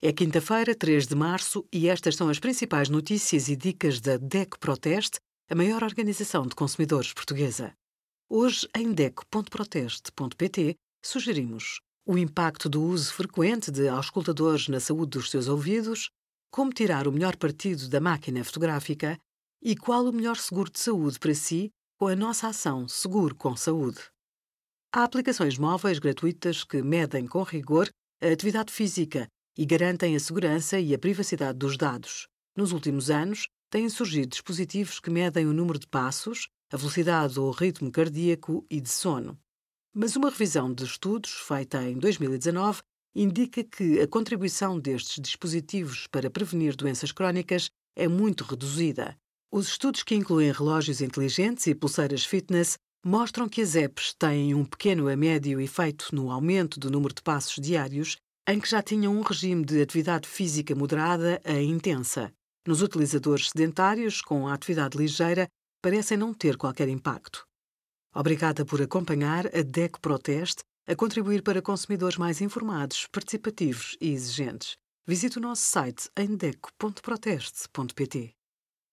É quinta-feira, 3 de março, e estas são as principais notícias e dicas da DECO Proteste, a maior organização de consumidores portuguesa. Hoje, em DECO.proteste.pt, sugerimos o impacto do uso frequente de auscultadores na saúde dos seus ouvidos, como tirar o melhor partido da máquina fotográfica e qual o melhor seguro de saúde para si com a nossa ação Seguro com Saúde. Há aplicações móveis gratuitas que medem com rigor a atividade física e garantem a segurança e a privacidade dos dados. Nos últimos anos, têm surgido dispositivos que medem o número de passos, a velocidade ou ritmo cardíaco e de sono. Mas uma revisão de estudos, feita em 2019, indica que a contribuição destes dispositivos para prevenir doenças crónicas é muito reduzida. Os estudos que incluem relógios inteligentes e pulseiras fitness mostram que as apps têm um pequeno a médio efeito no aumento do número de passos diários em que já tinham um regime de atividade física moderada a intensa. Nos utilizadores sedentários, com a atividade ligeira, parecem não ter qualquer impacto. Obrigada por acompanhar a DEC Proteste a contribuir para consumidores mais informados, participativos e exigentes. Visite o nosso site em deco.proteste.pt.